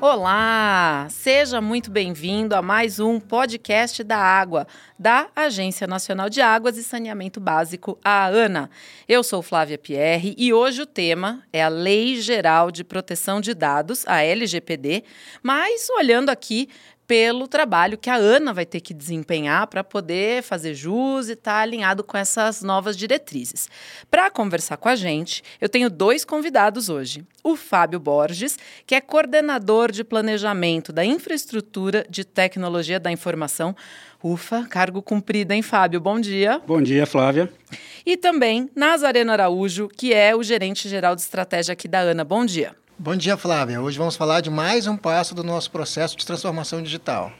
Olá! Seja muito bem-vindo a mais um podcast da Água, da Agência Nacional de Águas e Saneamento Básico, a ANA. Eu sou Flávia Pierre e hoje o tema é a Lei Geral de Proteção de Dados, a LGPD, mas olhando aqui pelo trabalho que a Ana vai ter que desempenhar para poder fazer jus e estar tá alinhado com essas novas diretrizes. Para conversar com a gente, eu tenho dois convidados hoje. O Fábio Borges, que é coordenador de planejamento da infraestrutura de tecnologia da informação. Ufa, cargo cumprido, hein, Fábio? Bom dia. Bom dia, Flávia. E também Nazareno Araújo, que é o gerente geral de estratégia aqui da ANA. Bom dia. Bom dia, Flávia. Hoje vamos falar de mais um passo do nosso processo de transformação digital.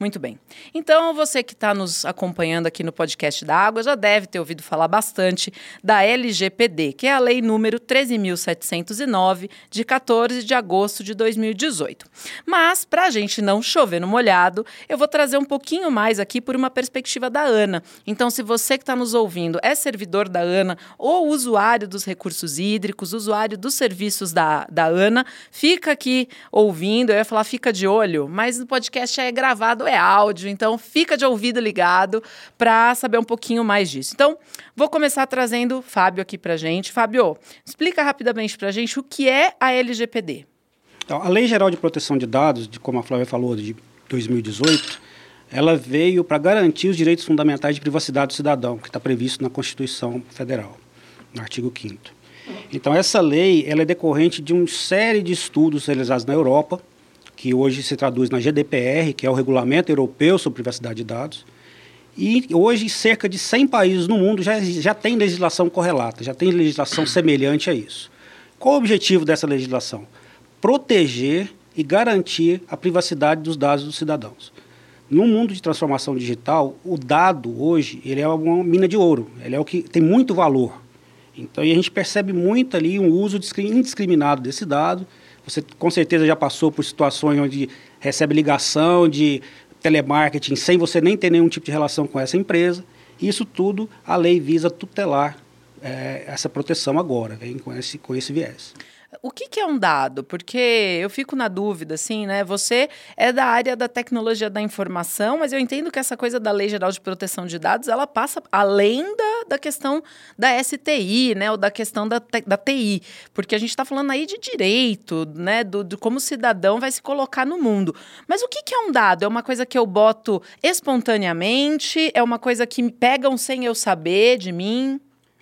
Muito bem. Então, você que está nos acompanhando aqui no podcast da Água já deve ter ouvido falar bastante da LGPD, que é a lei número 13.709, de 14 de agosto de 2018. Mas, para a gente não chover no molhado, eu vou trazer um pouquinho mais aqui por uma perspectiva da ANA. Então, se você que está nos ouvindo é servidor da ANA ou usuário dos recursos hídricos, usuário dos serviços da, da ANA, fica aqui ouvindo. Eu ia falar fica de olho, mas o podcast é gravado é áudio, então fica de ouvido ligado para saber um pouquinho mais disso. Então, vou começar trazendo Fábio aqui para gente. Fábio, explica rapidamente para gente o que é a LGPD. Então, a Lei Geral de Proteção de Dados, de, como a Flávia falou, de 2018, ela veio para garantir os direitos fundamentais de privacidade do cidadão, que está previsto na Constituição Federal, no artigo 5 então, essa lei ela é decorrente de uma série de estudos realizados na Europa, que hoje se traduz na GDPR, que é o Regulamento Europeu sobre Privacidade de Dados. E hoje, cerca de 100 países no mundo já, já tem legislação correlata, já tem legislação semelhante a isso. Qual o objetivo dessa legislação? Proteger e garantir a privacidade dos dados dos cidadãos. No mundo de transformação digital, o dado hoje ele é uma mina de ouro, ele é o que tem muito valor. Então, a gente percebe muito ali um uso indiscriminado desse dado você com certeza já passou por situações onde recebe ligação de telemarketing sem você nem ter nenhum tipo de relação com essa empresa. Isso tudo a lei visa tutelar é, essa proteção agora, vem com esse, com esse viés. O que, que, é um dado? Porque eu fico na dúvida, assim, né? Você é da área da tecnologia da informação, mas eu entendo que essa coisa da Lei Geral de Proteção de Dados, ela passa além da, da questão da STI, né? Ou da questão da, da TI. Porque a gente está falando aí de direito, né? Do, como o cidadão vai se colocar no mundo. Mas o que, que é um dado? É uma coisa que eu boto espontaneamente? É uma coisa que me pegam sem eu saber de mim?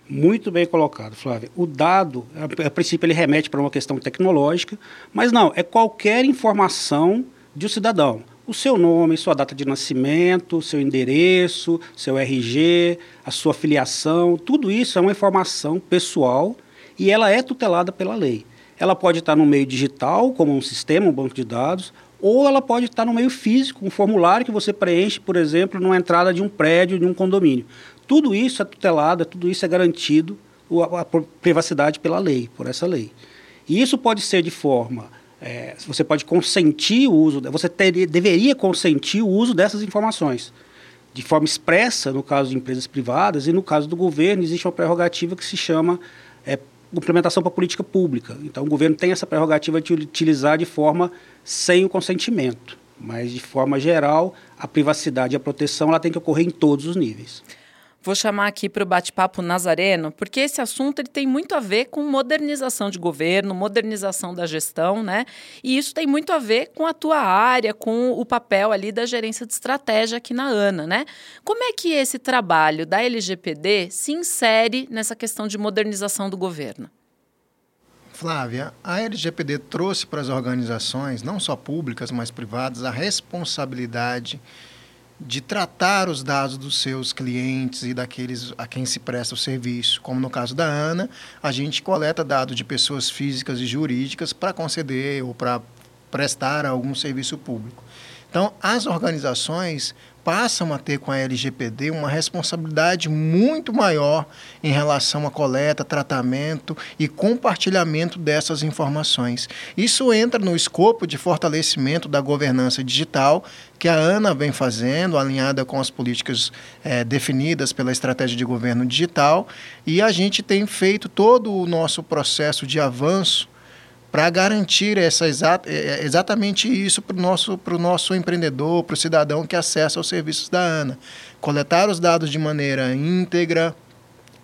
Muito bem colocado, Flávia. O dado, a, a princípio, ele remete para uma questão tecnológica, mas não, é qualquer informação de um cidadão. O seu nome, sua data de nascimento, seu endereço, seu RG, a sua filiação, tudo isso é uma informação pessoal e ela é tutelada pela lei. Ela pode estar no meio digital, como um sistema, um banco de dados, ou ela pode estar no meio físico, um formulário que você preenche, por exemplo, numa entrada de um prédio, de um condomínio. Tudo isso é tutelado, tudo isso é garantido a, a privacidade pela lei, por essa lei. E isso pode ser de forma, é, você pode consentir o uso, você deveria consentir o uso dessas informações de forma expressa, no caso de empresas privadas, e no caso do governo existe uma prerrogativa que se chama é, implementação para política pública. Então o governo tem essa prerrogativa de utilizar de forma sem o consentimento, mas de forma geral a privacidade e a proteção ela tem que ocorrer em todos os níveis. Vou chamar aqui para o bate-papo Nazareno, porque esse assunto ele tem muito a ver com modernização de governo, modernização da gestão, né? E isso tem muito a ver com a tua área, com o papel ali da gerência de estratégia aqui na ANA, né? Como é que esse trabalho da LGPD se insere nessa questão de modernização do governo? Flávia, a LGPD trouxe para as organizações, não só públicas, mas privadas, a responsabilidade de tratar os dados dos seus clientes e daqueles a quem se presta o serviço. Como no caso da ANA, a gente coleta dados de pessoas físicas e jurídicas para conceder ou para prestar algum serviço público. Então, as organizações passam a ter com a LGPD uma responsabilidade muito maior em relação à coleta, tratamento e compartilhamento dessas informações. Isso entra no escopo de fortalecimento da governança digital que a ANA vem fazendo, alinhada com as políticas é, definidas pela estratégia de governo digital, e a gente tem feito todo o nosso processo de avanço para garantir essa exa é, é, exatamente isso para o nosso, nosso empreendedor, para o cidadão que acessa os serviços da ANA. Coletar os dados de maneira íntegra,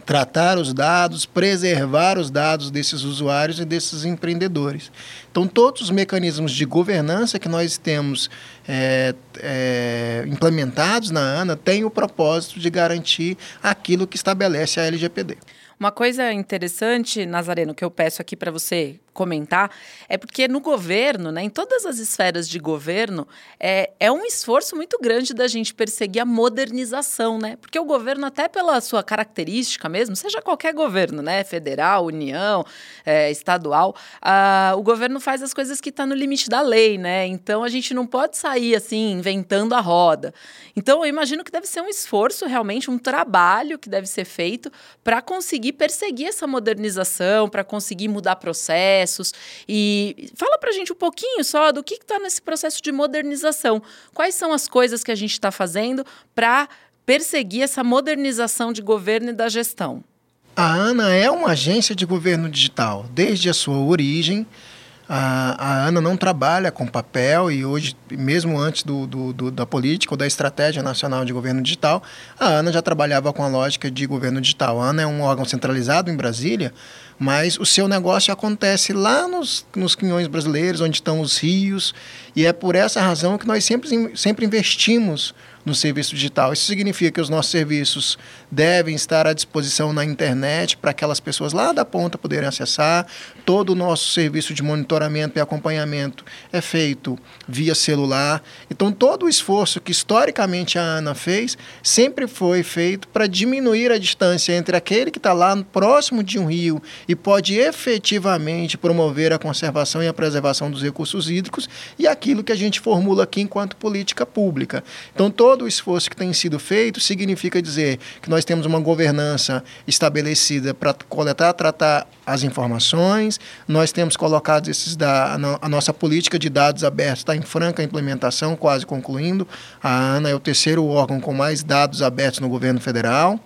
tratar os dados, preservar os dados desses usuários e desses empreendedores. Então, todos os mecanismos de governança que nós temos é, é, implementados na ANA têm o propósito de garantir aquilo que estabelece a LGPD. Uma coisa interessante, Nazareno, que eu peço aqui para você comentar, é porque no governo, né, em todas as esferas de governo, é, é um esforço muito grande da gente perseguir a modernização, né? Porque o governo, até pela sua característica mesmo, seja qualquer governo, né? Federal, União, é, estadual, a, o governo faz as coisas que estão tá no limite da lei, né? Então a gente não pode sair assim, inventando a roda. Então eu imagino que deve ser um esforço, realmente, um trabalho que deve ser feito para conseguir perseguir essa modernização, para conseguir mudar processos processos. E fala para a gente um pouquinho só do que está nesse processo de modernização. Quais são as coisas que a gente está fazendo para perseguir essa modernização de governo e da gestão? A ANA é uma agência de governo digital. Desde a sua origem, a, a ANA não trabalha com papel e hoje, mesmo antes do, do, do, da política ou da estratégia nacional de governo digital, a ANA já trabalhava com a lógica de governo digital. A ANA é um órgão centralizado em Brasília, mas o seu negócio acontece lá nos, nos quinhões brasileiros, onde estão os rios, e é por essa razão que nós sempre, sempre investimos no serviço digital. Isso significa que os nossos serviços devem estar à disposição na internet para aquelas pessoas lá da ponta poderem acessar. Todo o nosso serviço de monitoramento e acompanhamento é feito via celular. Então, todo o esforço que historicamente a ANA fez sempre foi feito para diminuir a distância entre aquele que está lá próximo de um rio e pode efetivamente promover a conservação e a preservação dos recursos hídricos e aquilo que a gente formula aqui enquanto política pública. Então, todo o esforço que tem sido feito significa dizer que nós temos uma governança estabelecida para coletar, tratar as informações, nós temos colocado esses da a nossa política de dados abertos está em franca implementação, quase concluindo. A ANA é o terceiro órgão com mais dados abertos no governo federal.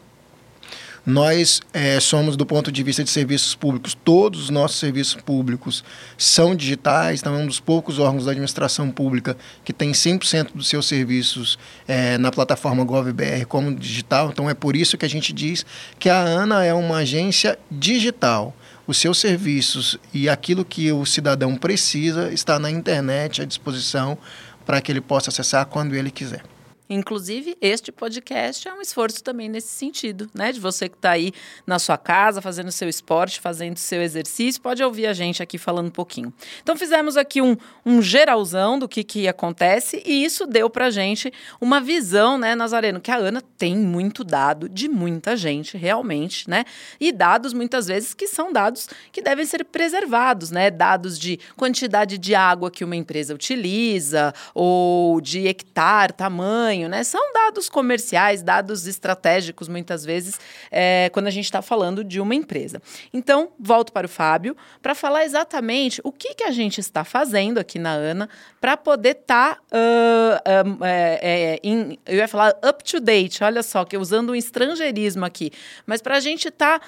Nós é, somos, do ponto de vista de serviços públicos, todos os nossos serviços públicos são digitais, então é um dos poucos órgãos da administração pública que tem 100% dos seus serviços é, na plataforma GovBR como digital. Então é por isso que a gente diz que a ANA é uma agência digital os seus serviços e aquilo que o cidadão precisa está na internet à disposição para que ele possa acessar quando ele quiser. Inclusive, este podcast é um esforço também nesse sentido, né? De você que está aí na sua casa, fazendo seu esporte, fazendo seu exercício, pode ouvir a gente aqui falando um pouquinho. Então, fizemos aqui um, um geralzão do que, que acontece e isso deu para gente uma visão, né, Nazareno, que a Ana tem muito dado de muita gente, realmente, né? E dados, muitas vezes, que são dados que devem ser preservados, né? Dados de quantidade de água que uma empresa utiliza ou de hectare, tamanho tamanho, né? São dados comerciais, dados estratégicos, muitas vezes, é, quando a gente está falando de uma empresa. Então, volto para o Fábio para falar exatamente o que, que a gente está fazendo aqui na ANA para poder estar, tá, uh, uh, é, é, eu ia falar up to date, olha só, que usando um estrangeirismo aqui, mas para a gente estar tá,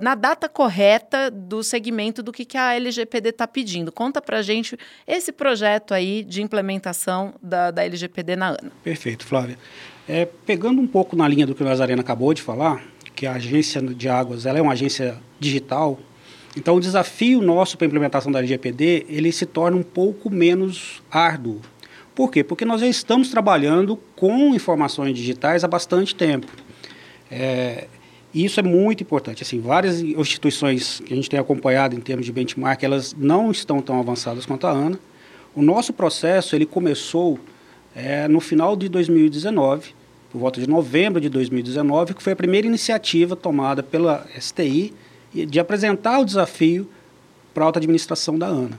uh, na data correta do segmento do que, que a LGPD está pedindo. Conta para a gente esse projeto aí de implementação da, da LGPD na ANA. Perfeito, Flávia. É, pegando um pouco na linha do que o Nazarena acabou de falar, que a agência de águas ela é uma agência digital, então o desafio nosso para a implementação da LGPD ele se torna um pouco menos árduo. Por quê? Porque nós já estamos trabalhando com informações digitais há bastante tempo. É, e isso é muito importante. Assim, várias instituições que a gente tem acompanhado em termos de benchmark, elas não estão tão avançadas quanto a ANA. O nosso processo ele começou é, no final de 2019, por volta de novembro de 2019, que foi a primeira iniciativa tomada pela STI de apresentar o desafio para a alta administração da ANA.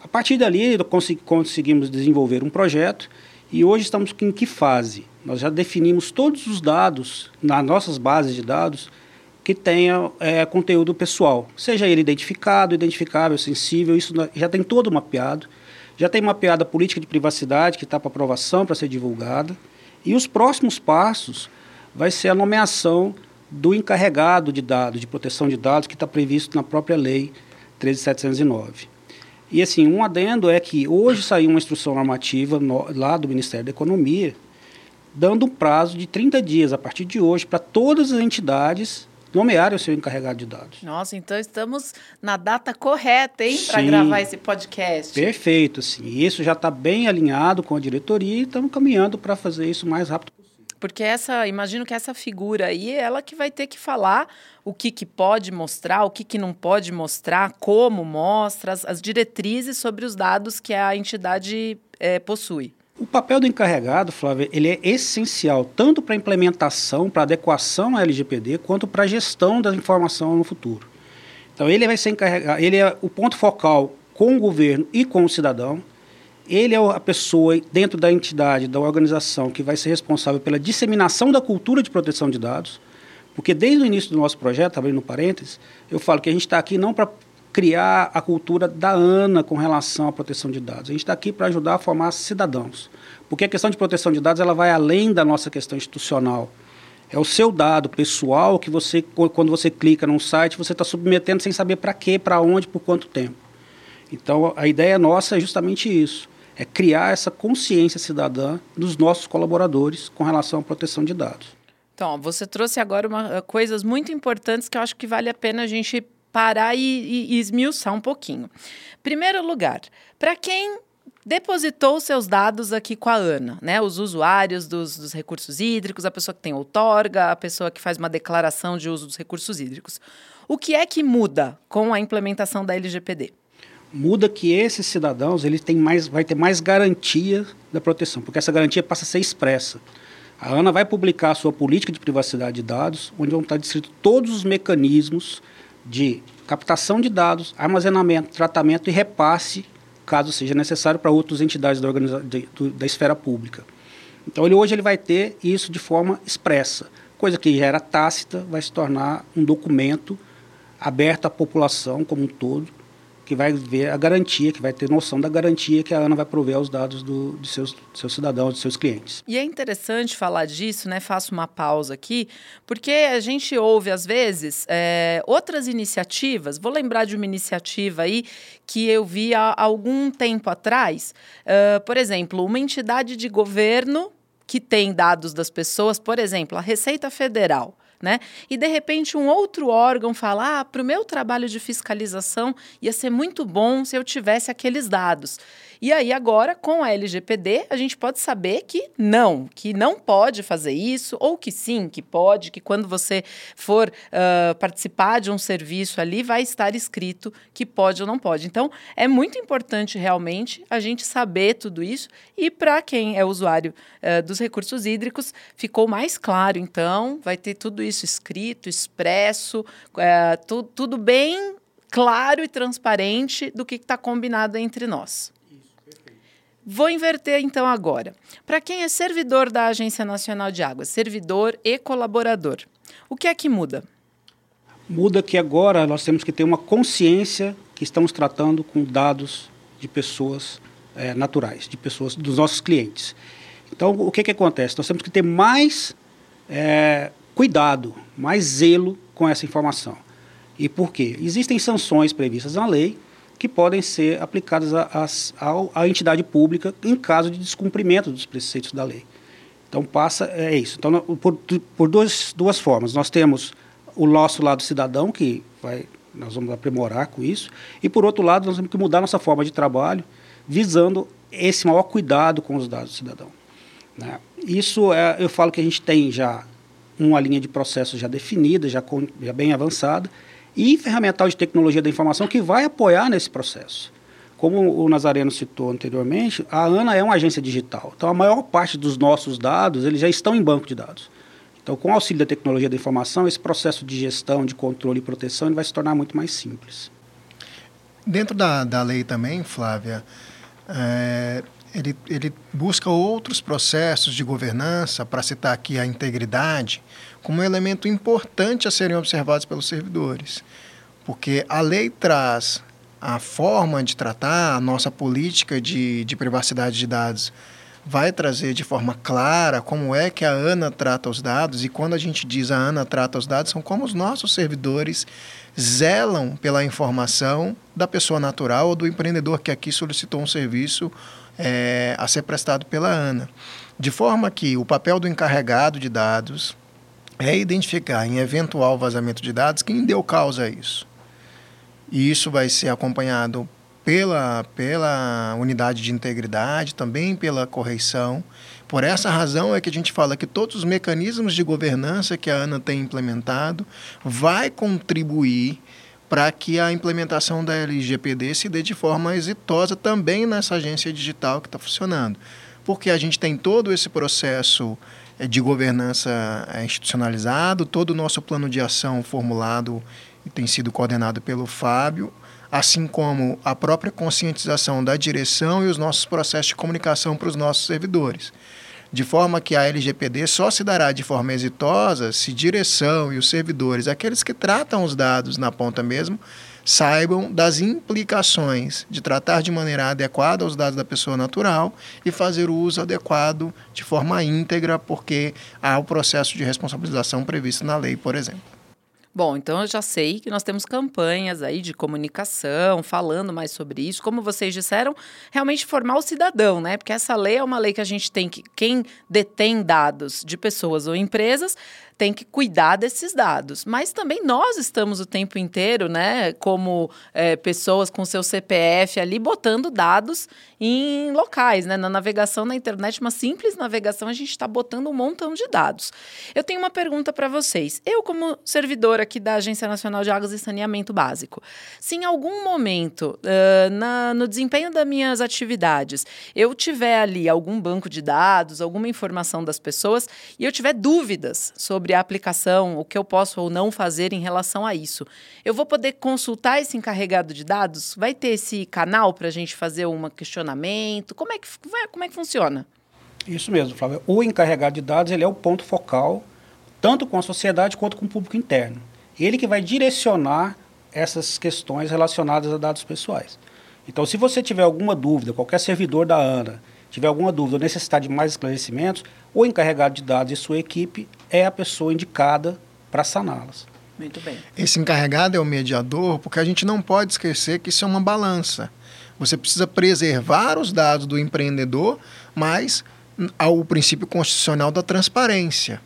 A partir dali, conseguimos desenvolver um projeto e hoje estamos em que fase? Nós já definimos todos os dados nas nossas bases de dados que tenha é, conteúdo pessoal, seja ele identificado, identificável, sensível, isso já tem todo mapeado. Já tem mapeada a política de privacidade que está para aprovação, para ser divulgada. E os próximos passos vai ser a nomeação do encarregado de dados, de proteção de dados, que está previsto na própria lei 13709. E assim, um adendo é que hoje saiu uma instrução normativa no, lá do Ministério da Economia, dando um prazo de 30 dias a partir de hoje para todas as entidades nomearem o seu encarregado de dados. Nossa, então estamos na data correta, hein, para gravar esse podcast. Perfeito, sim. Isso já está bem alinhado com a diretoria e estamos caminhando para fazer isso o mais rápido possível. Porque essa, imagino que essa figura aí é ela que vai ter que falar o que, que pode mostrar, o que, que não pode mostrar, como mostra, as, as diretrizes sobre os dados que a entidade é, possui. O papel do encarregado, Flávia, ele é essencial tanto para a implementação, para adequação à LGPD, quanto para a gestão da informação no futuro. Então, ele vai ser encarregado, ele é o ponto focal com o governo e com o cidadão. Ele é a pessoa dentro da entidade, da organização, que vai ser responsável pela disseminação da cultura de proteção de dados. Porque desde o início do nosso projeto, abrindo parênteses, eu falo que a gente está aqui não para criar a cultura da ANA com relação à proteção de dados. A gente está aqui para ajudar a formar cidadãos. Porque a questão de proteção de dados ela vai além da nossa questão institucional. É o seu dado pessoal que você, quando você clica num site, você está submetendo sem saber para quê, para onde, por quanto tempo. Então, a ideia nossa é justamente isso. É criar essa consciência cidadã dos nossos colaboradores com relação à proteção de dados. Então, você trouxe agora uma, coisas muito importantes que eu acho que vale a pena a gente parar e, e, e esmiuçar um pouquinho. Primeiro lugar, para quem depositou seus dados aqui com a Ana, né? Os usuários dos, dos, recursos hídricos, a pessoa que tem outorga, a pessoa que faz uma declaração de uso dos recursos hídricos. O que é que muda com a implementação da LGPD? Muda que esses cidadãos eles têm mais, vai ter mais garantia da proteção, porque essa garantia passa a ser expressa. A ANA vai publicar a sua política de privacidade de dados, onde vão estar descritos todos os mecanismos de captação de dados, armazenamento, tratamento e repasse, caso seja necessário, para outras entidades da, de, da esfera pública. Então, ele, hoje ele vai ter isso de forma expressa, coisa que já era tácita, vai se tornar um documento aberto à população como um todo, que vai ver a garantia, que vai ter noção da garantia que a ANA vai prover aos dados do, de seus, seus cidadãos, de seus clientes. E é interessante falar disso, né? Faço uma pausa aqui, porque a gente ouve, às vezes, é, outras iniciativas. Vou lembrar de uma iniciativa aí que eu vi há algum tempo atrás. Uh, por exemplo, uma entidade de governo que tem dados das pessoas, por exemplo, a Receita Federal né? E de repente um outro órgão fala: ah, para o meu trabalho de fiscalização ia ser muito bom se eu tivesse aqueles dados. E aí, agora, com a LGPD, a gente pode saber que não, que não pode fazer isso, ou que sim, que pode, que quando você for uh, participar de um serviço ali, vai estar escrito que pode ou não pode. Então, é muito importante realmente a gente saber tudo isso. E para quem é usuário uh, dos recursos hídricos, ficou mais claro. Então, vai ter tudo isso escrito, expresso, uh, tu, tudo bem claro e transparente do que está combinado entre nós. Vou inverter então agora. Para quem é servidor da Agência Nacional de Águas, servidor e colaborador, o que é que muda? Muda que agora nós temos que ter uma consciência que estamos tratando com dados de pessoas é, naturais, de pessoas dos nossos clientes. Então, o que, que acontece? Nós temos que ter mais é, cuidado, mais zelo com essa informação. E por quê? Existem sanções previstas na lei que podem ser aplicadas à entidade pública em caso de descumprimento dos preceitos da lei. Então, passa, é isso. Então, por, por duas, duas formas. Nós temos o nosso lado cidadão, que vai, nós vamos aprimorar com isso, e, por outro lado, nós temos que mudar nossa forma de trabalho, visando esse maior cuidado com os dados do cidadão. Né? Isso, é, eu falo que a gente tem já uma linha de processo já definida, já, com, já bem avançada, e ferramental de tecnologia da informação que vai apoiar nesse processo. Como o Nazareno citou anteriormente, a ANA é uma agência digital. Então, a maior parte dos nossos dados eles já estão em banco de dados. Então, com o auxílio da tecnologia da informação, esse processo de gestão, de controle e proteção ele vai se tornar muito mais simples. Dentro da, da lei também, Flávia, é, ele, ele busca outros processos de governança, para citar aqui a integridade, como um elemento importante a serem observados pelos servidores. Porque a lei traz a forma de tratar, a nossa política de, de privacidade de dados vai trazer de forma clara como é que a ANA trata os dados, e quando a gente diz a ANA trata os dados, são como os nossos servidores zelam pela informação da pessoa natural ou do empreendedor que aqui solicitou um serviço é, a ser prestado pela ANA. De forma que o papel do encarregado de dados é identificar em eventual vazamento de dados quem deu causa a isso. E isso vai ser acompanhado pela, pela unidade de integridade, também pela correição. Por essa razão é que a gente fala que todos os mecanismos de governança que a ANA tem implementado vai contribuir para que a implementação da LGPD se dê de forma exitosa também nessa agência digital que está funcionando. Porque a gente tem todo esse processo eh, de governança eh, institucionalizado, todo o nosso plano de ação formulado e tem sido coordenado pelo Fábio, assim como a própria conscientização da direção e os nossos processos de comunicação para os nossos servidores. De forma que a LGPD só se dará de forma exitosa se direção e os servidores, aqueles que tratam os dados na ponta mesmo, saibam das implicações de tratar de maneira adequada os dados da pessoa natural e fazer o uso adequado de forma íntegra, porque há o processo de responsabilização previsto na lei, por exemplo. Bom, então eu já sei que nós temos campanhas aí de comunicação, falando mais sobre isso. Como vocês disseram, realmente formar o cidadão, né? Porque essa lei é uma lei que a gente tem que. Quem detém dados de pessoas ou empresas tem que cuidar desses dados. Mas também nós estamos o tempo inteiro, né, como é, pessoas com seu CPF ali, botando dados em locais, né? Na navegação na internet, uma simples navegação, a gente está botando um montão de dados. Eu tenho uma pergunta para vocês. Eu, como servidor aqui da Agência Nacional de Águas e Saneamento Básico, se em algum momento, uh, na, no desempenho das minhas atividades, eu tiver ali algum banco de dados, alguma informação das pessoas, e eu tiver dúvidas sobre sobre a aplicação, o que eu posso ou não fazer em relação a isso. Eu vou poder consultar esse encarregado de dados? Vai ter esse canal para a gente fazer um questionamento? Como é, que, como é que funciona? Isso mesmo, Flávio. O encarregado de dados ele é o ponto focal, tanto com a sociedade quanto com o público interno. Ele que vai direcionar essas questões relacionadas a dados pessoais. Então, se você tiver alguma dúvida, qualquer servidor da ANA tiver alguma dúvida ou necessidade de mais esclarecimentos, o encarregado de dados e sua equipe é a pessoa indicada para saná-las. Muito bem. Esse encarregado é o mediador, porque a gente não pode esquecer que isso é uma balança. Você precisa preservar os dados do empreendedor, mas ao princípio constitucional da transparência.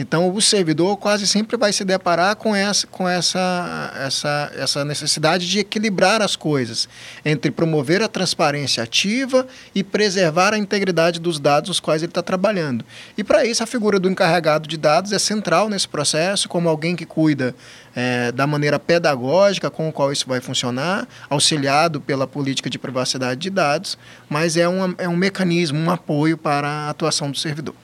Então, o servidor quase sempre vai se deparar com essa, com essa, essa, essa necessidade de equilibrar as coisas entre promover a transparência ativa e preservar a integridade dos dados os quais ele está trabalhando. E, para isso, a figura do encarregado de dados é central nesse processo, como alguém que cuida é, da maneira pedagógica com o qual isso vai funcionar, auxiliado pela política de privacidade de dados, mas é, um é um mecanismo, um apoio para a atuação do servidor.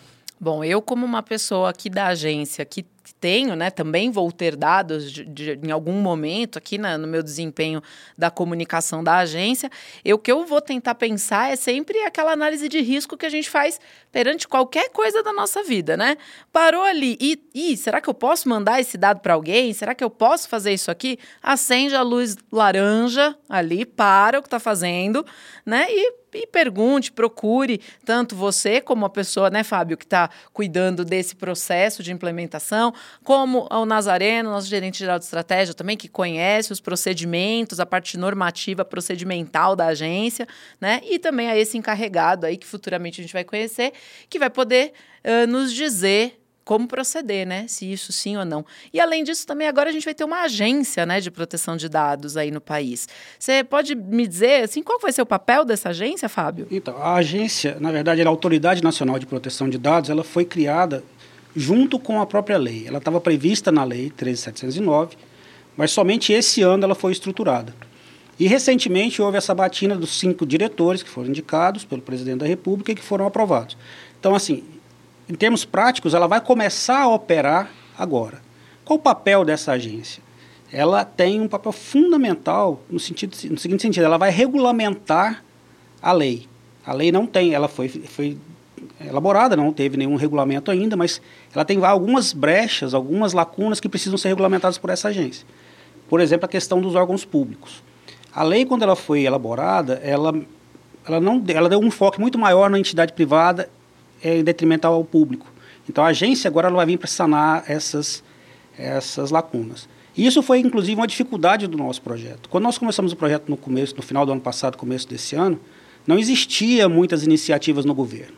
Bom, eu como uma pessoa aqui da agência que tenho, né, também vou ter dados de, de, em algum momento aqui na, no meu desempenho da comunicação da agência. o que eu vou tentar pensar é sempre aquela análise de risco que a gente faz perante qualquer coisa da nossa vida, né? Parou ali e, e será que eu posso mandar esse dado para alguém? Será que eu posso fazer isso aqui? Acende a luz laranja ali, para o que está fazendo, né? E e pergunte, procure tanto você como a pessoa, né, Fábio, que está cuidando desse processo de implementação, como o Nazareno, nosso gerente geral de estratégia também, que conhece os procedimentos, a parte normativa procedimental da agência, né, e também a esse encarregado aí que futuramente a gente vai conhecer, que vai poder uh, nos dizer como proceder, né? Se isso sim ou não. E além disso, também agora a gente vai ter uma agência, né, de proteção de dados aí no país. Você pode me dizer, assim, qual vai ser o papel dessa agência, Fábio? Então, a agência, na verdade, a Autoridade Nacional de Proteção de Dados, ela foi criada junto com a própria lei. Ela estava prevista na lei 13709, mas somente esse ano ela foi estruturada. E recentemente houve essa batina dos cinco diretores que foram indicados pelo presidente da República e que foram aprovados. Então, assim, em termos práticos, ela vai começar a operar agora. Qual o papel dessa agência? Ela tem um papel fundamental no, sentido, no seguinte sentido: ela vai regulamentar a lei. A lei não tem, ela foi, foi elaborada, não teve nenhum regulamento ainda, mas ela tem algumas brechas, algumas lacunas que precisam ser regulamentadas por essa agência. Por exemplo, a questão dos órgãos públicos. A lei, quando ela foi elaborada, ela ela não ela deu um foco muito maior na entidade privada é, em detrimento ao público. Então a agência agora ela vai vir para sanar essas, essas lacunas. E isso foi inclusive uma dificuldade do nosso projeto. Quando nós começamos o projeto no começo, no final do ano passado, começo desse ano, não existia muitas iniciativas no governo.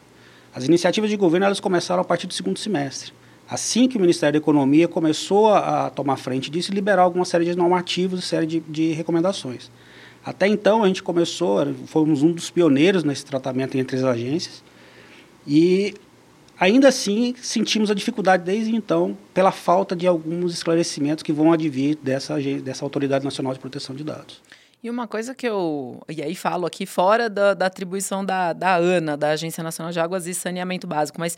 As iniciativas de governo elas começaram a partir do segundo semestre. Assim que o Ministério da Economia começou a, a tomar frente disso e liberar alguma série de normativos e série de, de recomendações. Até então, a gente começou, fomos um dos pioneiros nesse tratamento entre as agências, e ainda assim sentimos a dificuldade desde então pela falta de alguns esclarecimentos que vão advir dessa, dessa Autoridade Nacional de Proteção de Dados. E uma coisa que eu. E aí falo aqui fora da, da atribuição da, da ANA, da Agência Nacional de Águas e Saneamento Básico, mas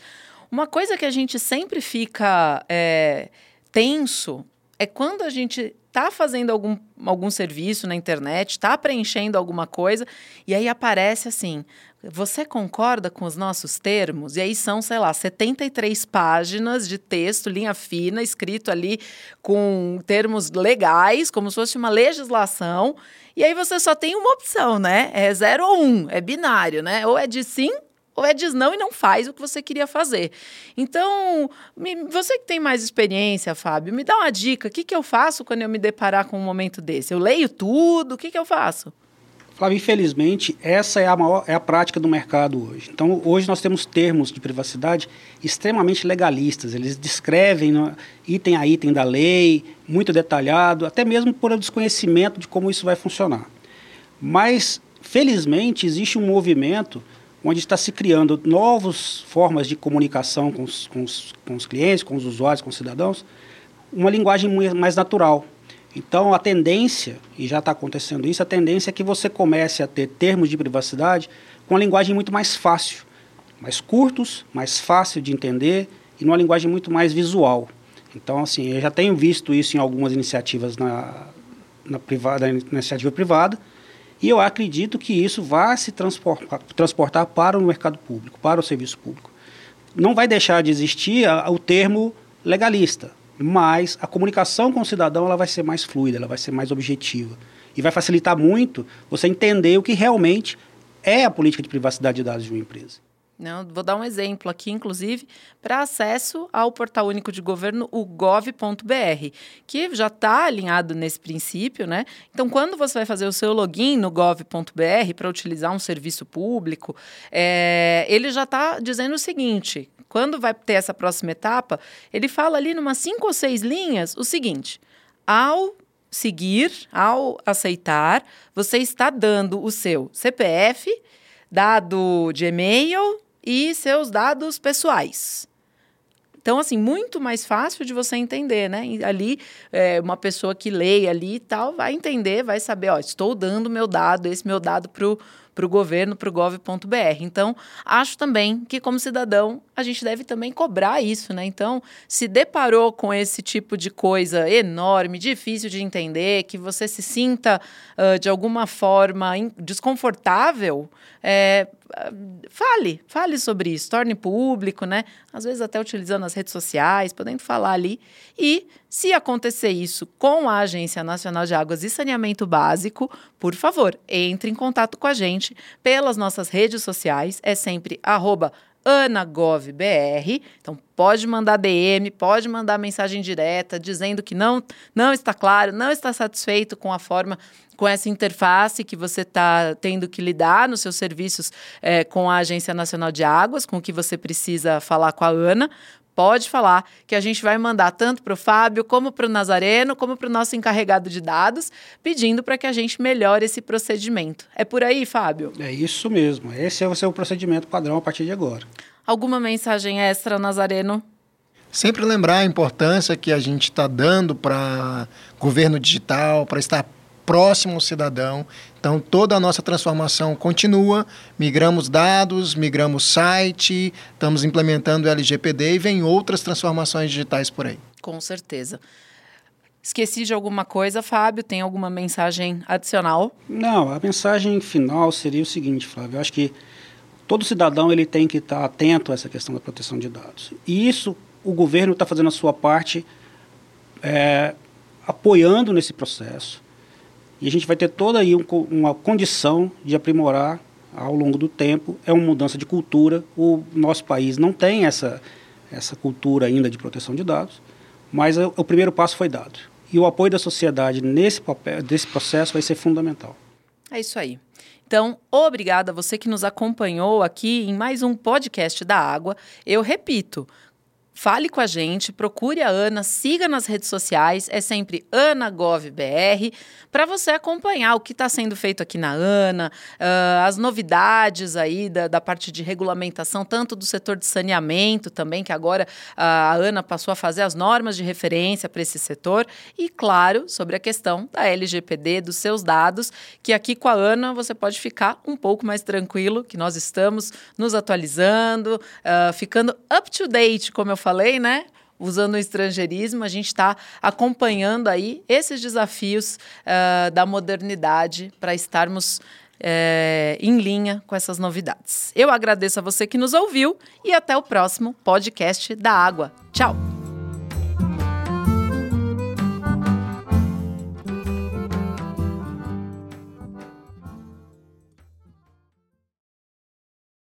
uma coisa que a gente sempre fica é, tenso é quando a gente está fazendo algum, algum serviço na internet, está preenchendo alguma coisa, e aí aparece assim: você concorda com os nossos termos? E aí são, sei lá, 73 páginas de texto, linha fina, escrito ali com termos legais, como se fosse uma legislação. E aí você só tem uma opção, né? É zero ou um, é binário, né? Ou é de sim ou é diz não e não faz o que você queria fazer. Então, me, você que tem mais experiência, Fábio, me dá uma dica. O que, que eu faço quando eu me deparar com um momento desse? Eu leio tudo? O que, que eu faço? Flávio, infelizmente, essa é a, maior, é a prática do mercado hoje. Então, hoje nós temos termos de privacidade extremamente legalistas. Eles descrevem no, item a item da lei, muito detalhado, até mesmo por desconhecimento de como isso vai funcionar. Mas, felizmente, existe um movimento onde está se criando novas formas de comunicação com os, com, os, com os clientes, com os usuários, com os cidadãos, uma linguagem mais natural. Então, a tendência, e já está acontecendo isso, a tendência é que você comece a ter termos de privacidade com uma linguagem muito mais fácil, mais curtos, mais fácil de entender e numa linguagem muito mais visual. Então, assim, eu já tenho visto isso em algumas iniciativas na, na, privada, na iniciativa privada, e eu acredito que isso vai se transportar, transportar para o mercado público, para o serviço público. Não vai deixar de existir a, o termo legalista, mas a comunicação com o cidadão ela vai ser mais fluida, ela vai ser mais objetiva. E vai facilitar muito você entender o que realmente é a política de privacidade de dados de uma empresa. Não, vou dar um exemplo aqui, inclusive, para acesso ao portal único de governo, o gov.br, que já está alinhado nesse princípio, né? Então, quando você vai fazer o seu login no gov.br para utilizar um serviço público, é, ele já está dizendo o seguinte: quando vai ter essa próxima etapa, ele fala ali numa cinco ou seis linhas o seguinte: ao seguir, ao aceitar, você está dando o seu CPF, dado de e-mail e seus dados pessoais. Então, assim, muito mais fácil de você entender, né? Ali, é, uma pessoa que leia ali e tal, vai entender, vai saber, ó, estou dando meu dado, esse meu dado para o governo, para o gov.br. Então, acho também que, como cidadão, a gente deve também cobrar isso, né? Então, se deparou com esse tipo de coisa enorme, difícil de entender, que você se sinta uh, de alguma forma desconfortável, é, fale, fale sobre isso, torne público, né? Às vezes até utilizando as redes sociais, podendo falar ali. E se acontecer isso com a Agência Nacional de Águas e Saneamento Básico, por favor, entre em contato com a gente pelas nossas redes sociais, é sempre arroba anagovbr. Então pode mandar DM, pode mandar mensagem direta dizendo que não não está claro, não está satisfeito com a forma com essa interface que você está tendo que lidar nos seus serviços é, com a Agência Nacional de Águas, com o que você precisa falar com a Ana, pode falar que a gente vai mandar tanto para o Fábio, como para o Nazareno, como para o nosso encarregado de dados, pedindo para que a gente melhore esse procedimento. É por aí, Fábio? É isso mesmo. Esse é o seu procedimento padrão a partir de agora. Alguma mensagem extra, Nazareno? Sempre lembrar a importância que a gente está dando para governo digital, para estar próximo ao cidadão. Então, toda a nossa transformação continua. Migramos dados, migramos site, estamos implementando o LGPD e vem outras transformações digitais por aí. Com certeza. Esqueci de alguma coisa, Fábio? Tem alguma mensagem adicional? Não, a mensagem final seria o seguinte, Flávio. Eu acho que todo cidadão ele tem que estar atento a essa questão da proteção de dados. E isso o governo está fazendo a sua parte, é, apoiando nesse processo. E a gente vai ter toda aí um, uma condição de aprimorar ao longo do tempo. É uma mudança de cultura. O nosso país não tem essa, essa cultura ainda de proteção de dados, mas o, o primeiro passo foi dado. E o apoio da sociedade nesse, papel, desse processo vai ser fundamental. É isso aí. Então, obrigada a você que nos acompanhou aqui em mais um podcast da Água. Eu repito, Fale com a gente, procure a Ana, siga nas redes sociais, é sempre AnaGovBR, para você acompanhar o que está sendo feito aqui na ANA, uh, as novidades aí da, da, parte de regulamentação, tanto do setor de saneamento também, que agora uh, a ANA passou a fazer as normas de referência para esse setor, e claro, sobre a questão da LGPD, dos seus dados, que aqui com a ANA você pode ficar um pouco mais tranquilo, que nós estamos nos atualizando, uh, ficando up to date, como eu falei falei, né? Usando o estrangeirismo, a gente está acompanhando aí esses desafios uh, da modernidade para estarmos é, em linha com essas novidades. Eu agradeço a você que nos ouviu e até o próximo podcast da Água. Tchau!